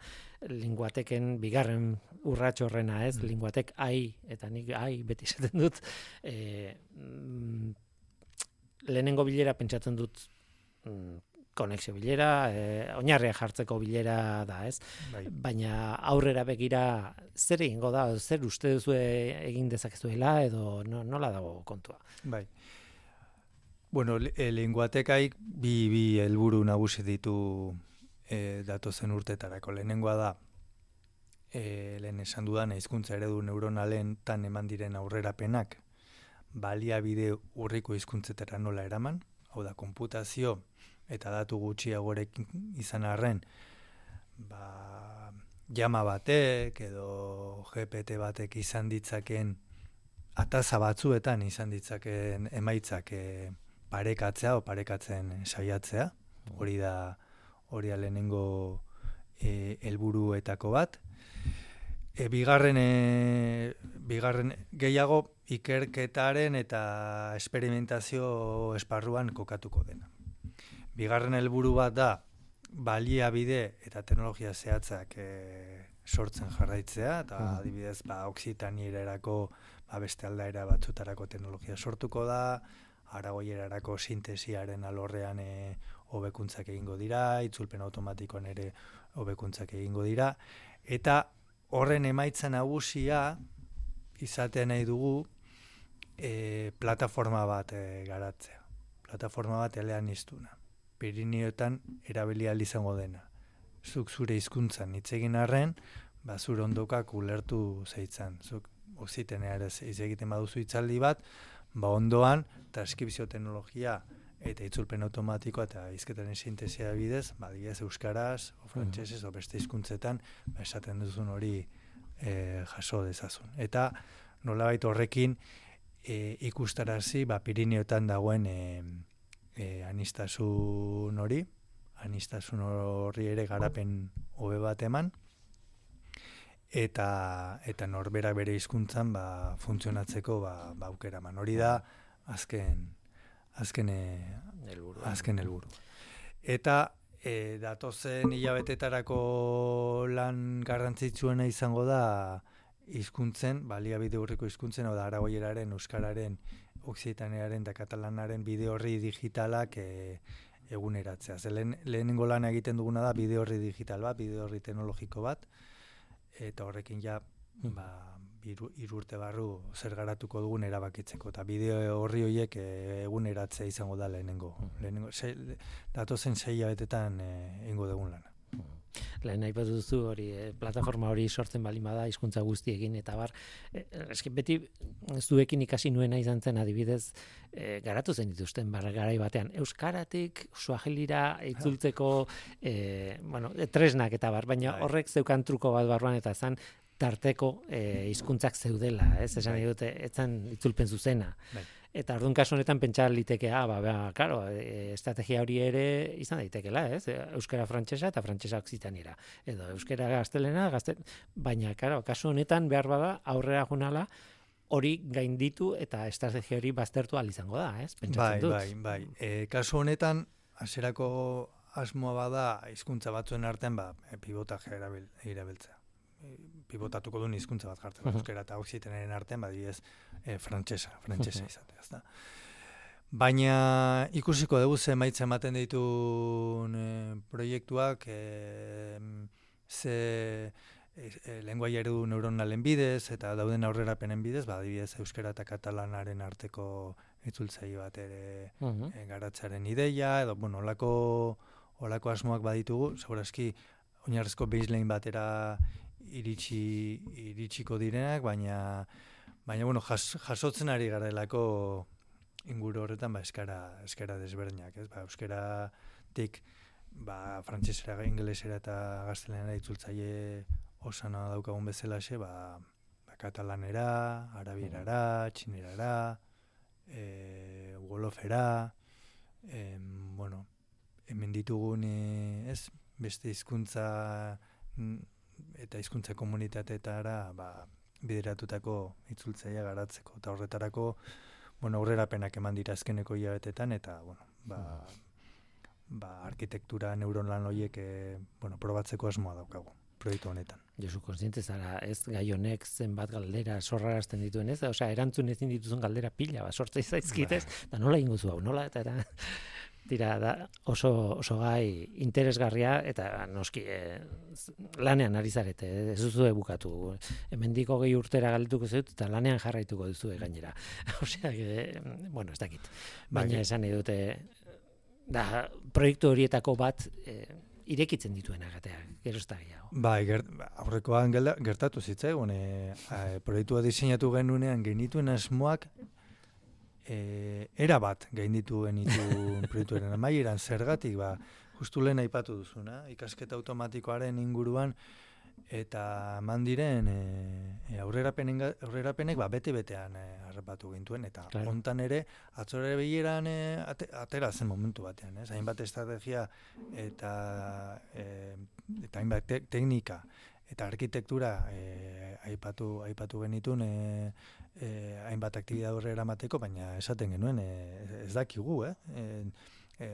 linguateken bigarren urrats horrena, ez? Mm. Linguatek ai, eta nik ai beti esaten dut. E, mm, lehenengo bilera pentsatzen dut mm, konexio bilera, e, oinarria jartzeko bilera da, ez? Bai. Baina aurrera begira zer egingo da, zer uste duzu egin dezakezuela edo no, nola dago kontua? Bai. Bueno, linguatekaik bi, bi helburu nagusi ditu e, datozen urtetarako. Lehenengoa da, e, lehen esan dudan, hizkuntza eredu neuronalen tan eman diren aurrerapenak baliabide urriko hizkuntzetara nola eraman, hau da, konputazio eta datu gutxiagorekin izan arren, ba, jama batek edo GPT batek izan ditzaken ataza batzuetan izan ditzaken emaitzak e, parekatzea o parekatzen saiatzea. Hori da hori da lehenengo e, helburuetako bat. E, bigarren e, bigarren gehiago ikerketaren eta esperimentazio esparruan kokatuko dena. Bigarren helburu bat da baliabide eta teknologia zehatzak e, sortzen jarraitzea eta Mhm. adibidez ba oksitanielerako ba beste aldaera batzutarako teknologia sortuko da, aragoierarako sintesiaren alorrean e, hobekuntzak egingo dira, itzulpen automatikoan ere hobekuntzak egingo dira eta horren emaitza nagusia izatea nahi dugu e, plataforma bat e, garatzea. Plataforma bat elean iztuna. Pirineotan erabili ahal izango dena. Zuk zure hizkuntzan hitz egin arren, ba zure ondokak ulertu zeitzan. Zuk oksiteneare hitz egiten baduzu hitzaldi bat, ba ondoan transkripzio teknologia eta itzulpen automatikoa eta hizketaren sintesia bidez, ba adibidez euskaraz, o frantsesez o beste hizkuntzetan, ba esaten duzun hori e, jaso dezazun. Eta nolabait horrekin e, ikustarazi ba Pirineotan dagoen e, e, anistasun hori, anistasun horri ere garapen hobe bat eman eta eta norbera bere hizkuntzan ba funtzionatzeko ba, ba aukera eman. Hori da azken azken Helburua. azken helburu. Eta e, datozen hilabetetarako lan garrantzitsuena izango da hizkuntzen, baliabide urriko hizkuntzen, hau da aragoieraren, euskararen, oksitanearen eta katalanaren bide horri digitalak e, eguneratzea. Ze lehen, lehenengo lana egiten duguna da bide horri digital bat, bide horri teknologiko bat, eta horrekin ja hmm. ba, biru, irurte barru zer garatuko dugun erabakitzeko. Eta bideo horri horiek e, eguneratzea izango da lehenengo. Hmm. lehenengo sei, datozen sei abetetan e, ingo dugun lana. Lehen nahi duzu hori, eh, plataforma hori sortzen bali bada hizkuntza guztiekin eta bar, eh, eski beti zuekin ikasi nuena izan zen adibidez, eh, garatu zen dituzten bar garai batean euskaratik suajelira itzultzeko eh, bueno, tresnak eta bar, baina bai. horrek zeukan truko bat barruan eta zan tarteko eh, hizkuntzak zeudela, ez? Esan bai. dute, etzan itzulpen zuzena. Bai. Eta orduan kasu honetan pentsa liteke, ah, ba, ba, claro, e, estrategia hori ere izan daitekela, ez? Euskara frantsesa eta frantsesa oksitanira. Edo euskara gaztelena, gazte... baina, claro, kasu honetan behar bada aurrera junala hori gainditu eta estrategia hori baztertu al izango da, ez? Pentsatzen bai, dut. bai, bai. E, kasu honetan, hasierako asmoa bada hizkuntza batzuen artean, ba, pivotaje erabiltzea pivotatuko duen hizkuntza bat jartzen, euskera eta oksitenaren artean, badiez, e, frantsesa, frantsesa izatea, ezta. Baina ikusiko dugu ze maitza ematen ditu e, proiektuak, e, ze e, lenguai eredu neuronalen bidez, eta dauden aurrerapenen bidez, ba, adibidez, eta katalanaren arteko itzultzaile bat ere e, garatzaren ideia, edo, bueno, olako, olako asmoak baditugu, segurazki, oinarrezko baseline batera iritsi iritsiko direnak, baina baina bueno, jas, jasotzen ari garelako inguru horretan ba eskara eskara desberdinak, ez? Ba euskera tik ba frantsesera, ingelesera eta gaztelaniara itzultzaile osana daukagun bezalaxe, ba ba katalanera, arabierara, txinerara, eh wolofera, em bueno, hemen ditugun eh, ez beste hizkuntza eta hizkuntza komunitateetara ba, bideratutako itzultzaia garatzeko eta horretarako bueno aurrerapenak eman dira azkeneko hilabetetan eta bueno ba, ba arkitektura neuronal horiek e, bueno probatzeko asmoa daukagu proiektu honetan. Josu, konstiente zara, ez gai honek zenbat galdera sorrarazten dituen, ez? Osea, erantzun ezin dituzun galdera pila, ba, sortzei zaizkitez, ba. da nola ingo hau, nola, eta, eta dira da oso, oso gai interesgarria eta noski e, lanean ari zarete ez duzu bukatu. Hemendiko gehi urtera galituko zut eta lanean jarraituko duzu gainera. Osea e, bueno ez dakit. Bai. baina esan nahi dute da proiektu horietako bat e, irekitzen dituen agatea gero gehiago. Bai ger, aurrekoan gertatu zitzaigun e, proiektua diseinatu genunean genituen asmoak e, era bat gainditu genitu proiektuaren amaieran zergatik ba justu lehen aipatu duzuna ikasketa automatikoaren inguruan eta eman diren e, e, aurrerapenek ba bete betean e, harrapatu gintuen eta claro. hontan ere atzore bileran e, atera zen momentu batean ez hainbat estrategia eta e, eta hainbat teknika eta arkitektura e, aipatu aipatu genitun e, e, hainbat aktibidad horre eramateko, baina esaten genuen, e, ez dakigu, eh? E, e,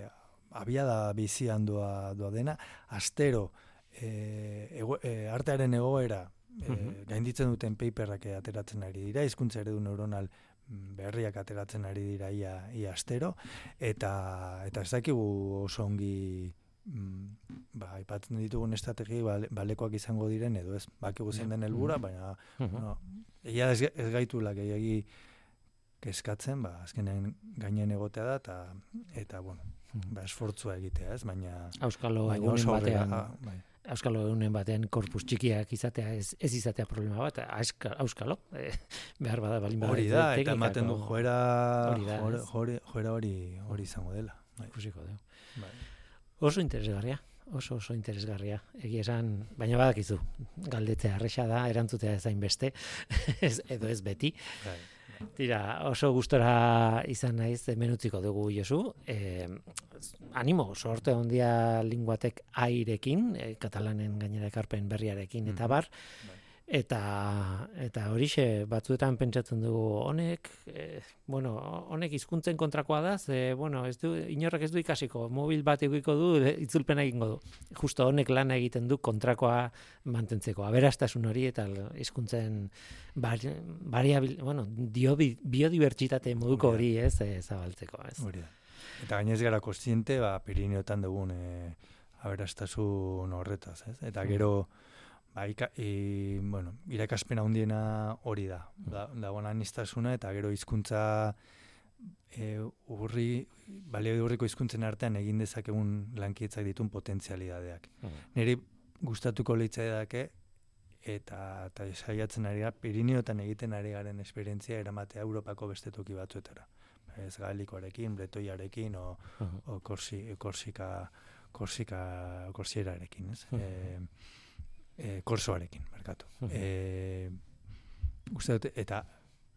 abia da bizi handoa doa dena, astero, e, ego, e, artearen egoera, e, gainditzen duten paperrak ateratzen ari dira, hizkuntza eredu neuronal berriak ateratzen ari dira ia, ia astero, eta, eta ez dakigu oso ongi mm, ba, aipatzen ditugun estrategi balekoak izango diren edo ez bakigu zein den helbura baina bueno, Egia ez, ez gaitu gehiagi keskatzen, ba, azkenen gainen egotea da, eta, eta bueno, ba, esfortzua egitea, ez, baina... Auskalo egunen batean, bai. Auskalo egunen batean korpus txikiak izatea, ez, ez izatea problema bat, auskalo, e, behar bada, balin bada. Hori da, eta ematen du joera, joera hori, hori izango dela. Bai. Kusiko, bai. Oso interesgarria oso oso interesgarria. Egia esan, baina badakizu, galdetzea arresa da, erantzutea ezain beste, ez, edo ez beti. Bai, bai. Tira, oso gustora izan naiz menutziko dugu Josu. E, animo, sorte ondia linguatek airekin, e, katalanen gainera ekarpen berriarekin, eta bar, bai eta eta horixe batzuetan pentsatzen dugu honek e, bueno honek hizkuntzen kontrakoa da ze bueno ez du inorrek ez du ikasiko mobil bat egiko du itzulpena egingo du. Justo honek lana egiten du kontrakoa mantentzeko aberastasun hori eta hizkuntzen variabil bueno dio biodibertsitate moduko hori ez e, zabaltzeko ez. Hori eta gainez gara kontziente ba Pirineotan dugun e, aberastasun horretaz ez? Eta gero ba, ika, i, bueno, irakaspen handiena hori da. Da, da bona nistasuna eta gero hizkuntza e, urri, balio urriko hizkuntzen artean egin dezakegun lankietzak ditun potentzialidadeak. Mm. Neri gustatuko dake eta eta saiatzen ari gara Pirineotan egiten ari garen esperientzia eramatea Europako beste toki batzuetara. Ez galikoarekin, bretoiarekin o, uh -huh. o korsi, korsika korsika korsierarekin, ez? Uh -huh. e, korsoarekin, merkatu. Uh -huh. e, eta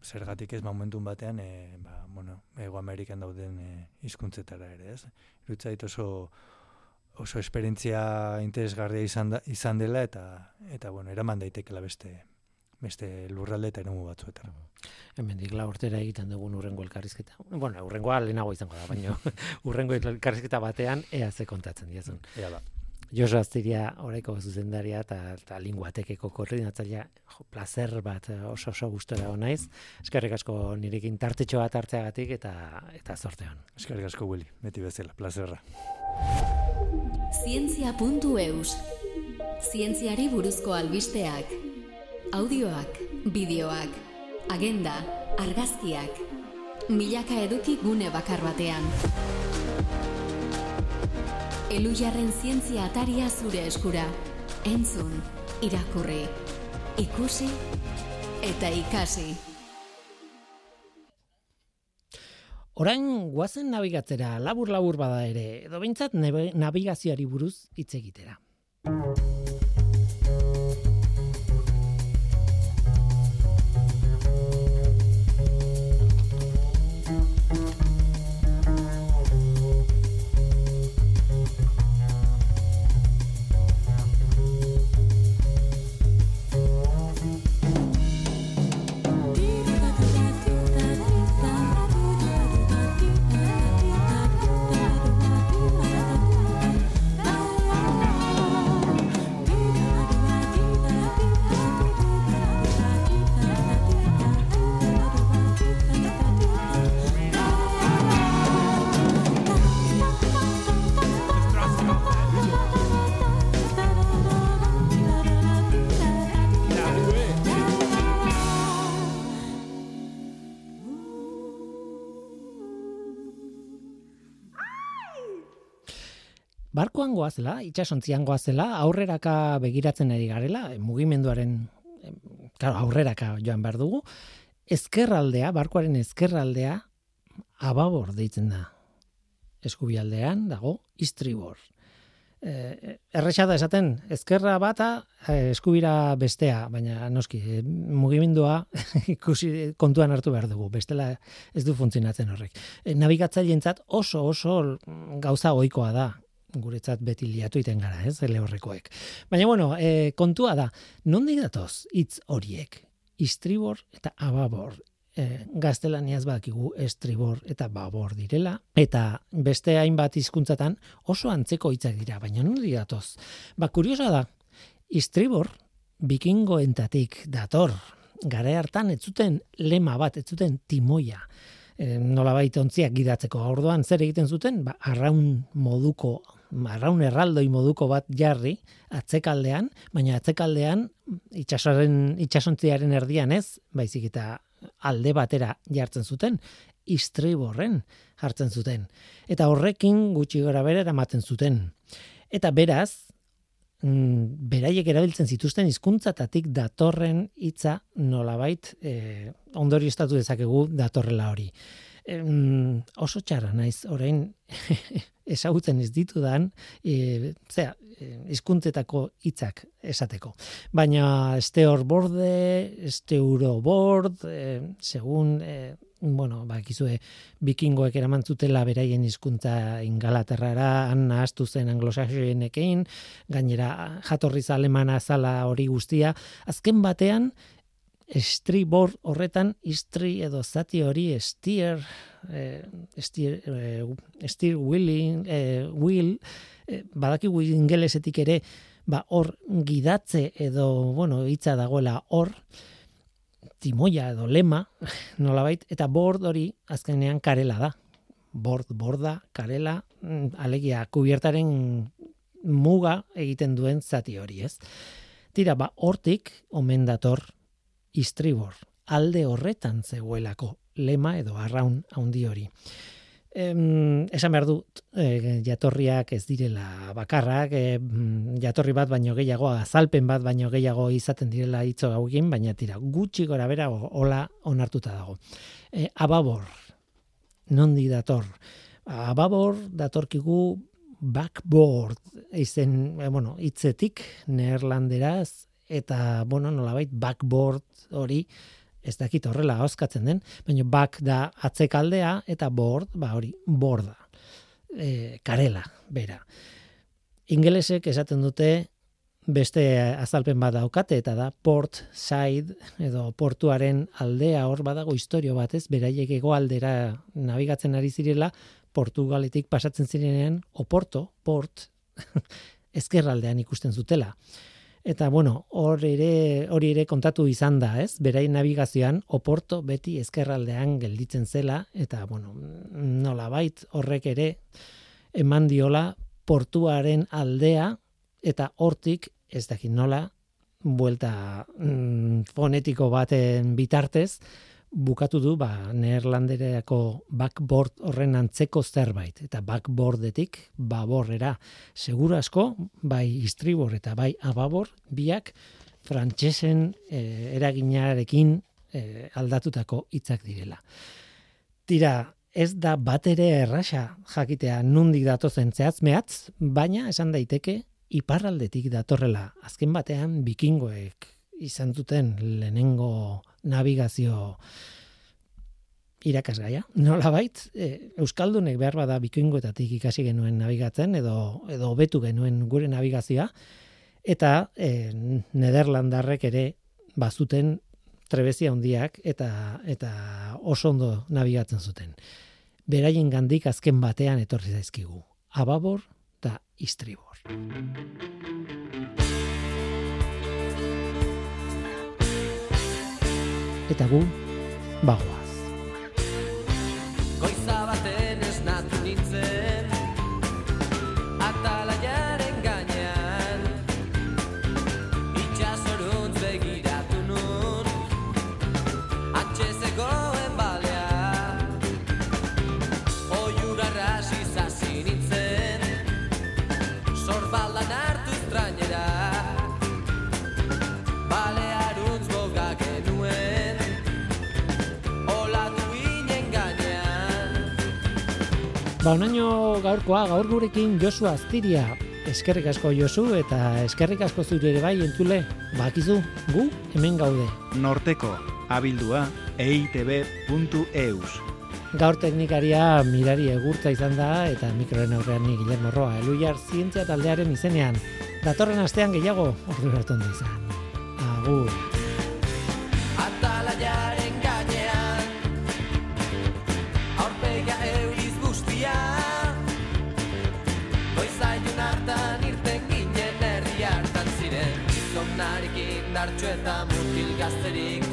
zergatik ez momentun batean e, ba, bueno, Ego Amerikan dauden e, hizkuntzetara ere, ez? Irutza oso oso esperientzia interesgarria izan, da, izan dela eta eta bueno, eraman daitekela beste beste lurralde eta eremu batzuetara. Hemen dik urtera egiten dugun urrengo elkarrizketa. Bueno, urrengoa lehenago izango da, baina urrengo elkarrizketa batean ea ze kontatzen diazun. Ea da. Josu Astiria oraiko zuzendaria eta, eta linguatekeko koordinatzailea jo, placer bat oso oso gustora naiz. Eskerrik asko nirekin tartetxo bat hartzeagatik eta eta zortean. Eskerrik asko Willy, beti bezala, plazerra. Zientzia.eus Zientziari buruzko albisteak Audioak, bideoak, agenda, argazkiak Milaka eduki gune bakar batean Elujarren zientzia ataria zure eskura Entzun, irakurri, ikusi eta ikasi Orain guazen nabigatzera labur labur bada ere, edo behintzat nabigazioari buruz hitz egitera. Barkoan goazela, itxasontzian goazela, aurreraka begiratzen ari garela, mugimenduaren, claro, aurreraka joan behar dugu, ezkerraldea, barkoaren ezkerraldea, ababor deitzen da. Eskubialdean dago, istribor. E, errexada esaten, ezkerra bata, e, eskubira bestea, baina noski, mugimendua ikusi kontuan hartu behar dugu, bestela ez du funtzionatzen horrek. E, nabigatzaileentzat oso oso gauza ohikoa da, guretzat beti liatu iten gara, ez, ele horrekoek. Baina, bueno, e, kontua da, non datoz hitz horiek? Istribor eta ababor. E, gaztelaniaz bakigu estribor eta babor direla, eta beste hainbat hizkuntzatan oso antzeko hitzak dira, baina non datoz? Ba, kuriosa da, istribor bikingoentatik dator, gare hartan ez zuten lema bat, ez zuten timoia, e, nola baita ontziak gidatzeko. Orduan zer egiten zuten? Ba, arraun moduko marraun erraldoi moduko bat jarri atzekaldean, baina atzekaldean itsasoaren itsasontziaren erdian ez, baizik eta alde batera jartzen zuten, istriborren jartzen zuten. Eta horrekin gutxi gora bera eramaten zuten. Eta beraz, mm, beraiek erabiltzen zituzten hizkuntzatatik datorren hitza nolabait e, ondori estatu dezakegu datorrela hori. E, oso txarra naiz, orain ezagutzen ez ditudan, e, zera, e, izkuntzetako hitzak esateko. Baina este hor borde, este euro bord, e, segun, e, bueno, ba, kizue, bikingoek eraman zutela beraien hizkuntza ingalaterrara, han nahaztu zen anglosaxoenekein, gainera jatorriz alemana zala hori guztia, azken batean, estribor horretan istri edo zati hori estier eh, estier eh, willing eh, will eh, badakigu ingelesetik ere ba hor gidatze edo bueno hitza dagoela hor timoia edo lema nolabait eta bord hori azkenean karela da. Bord borda karela mm, alegia kubiertaren muga egiten duen zati hori ez? Tira, ba, hortik, omen dator, istribor, alde horretan zegoelako, lema edo arraun handi hori. Em, esan behar dut, e, jatorriak ez direla bakarrak, e, jatorri bat baino gehiago, azalpen bat baino gehiago izaten direla hitzo gaugin, baina tira, gutxi gora bera hola onartuta dago. E, ababor, nondi dator? Ababor datorkigu backboard, izen, e, bueno, hitzetik neerlanderaz, eta, bueno, nolabait, backboard hori, ez dakit horrela hauskatzen den, baina back da atzekaldea eta board, ba hori, borda. E, karela, bera. Ingelesek esaten dute beste azalpen bat daukate eta da port side edo portuaren aldea hor badago historio batez, beraiek ego aldera nabigatzen ari zirela, Portugaletik pasatzen zirenean, oporto, port, ezkerraldean ikusten zutela. Eta bueno, hor ere hori ere kontatu izan da, ez? Berain navigazioan Oporto beti ezkerraldean gelditzen zela eta bueno, nolabait horrek ere eman diola portuaren aldea eta hortik ez dakit nola buelta mm, fonetiko baten bitartez bukatu du ba neerlanderako backboard horren antzeko zerbait. Eta backboardetik baborrera. Seguru asko bai istribor eta bai ababor biak frantsesen e, eraginarekin e, aldatutako hitzak direla. Tira ez da bat ere errasa jakitea nundik datozen zehatz mehatz baina esan daiteke iparraldetik datorrela. Azken batean bikingoek izan duten lehenengo navigazio irakasgaia. Nola bait, e, Euskaldunek behar bada bikoingoetatik ikasi genuen navigatzen, edo, edo betu genuen gure navigazioa, eta e, Nederlandarrek ere bazuten trebezia handiak eta eta oso ondo navigatzen zuten. Beraien gandik azken batean etorri zaizkigu. Ababor eta istribor. Eta gu bagoaz. Goiza Ba, onaino gaurkoa, gaur gurekin Josu Aztiria. Eskerrik asko Josu eta eskerrik asko zure ere bai entzule. Bakizu, gu hemen gaude. Norteko, abildua, eitb.eus. Gaur teknikaria mirari egurtza izan da eta mikroren aurrean ni Guillermo Roa, Eluiar zientzia taldearen izenean. Datorren astean gehiago, ordu hartu izan. Agur. Gizonarekin dartxo eta mutil gazterik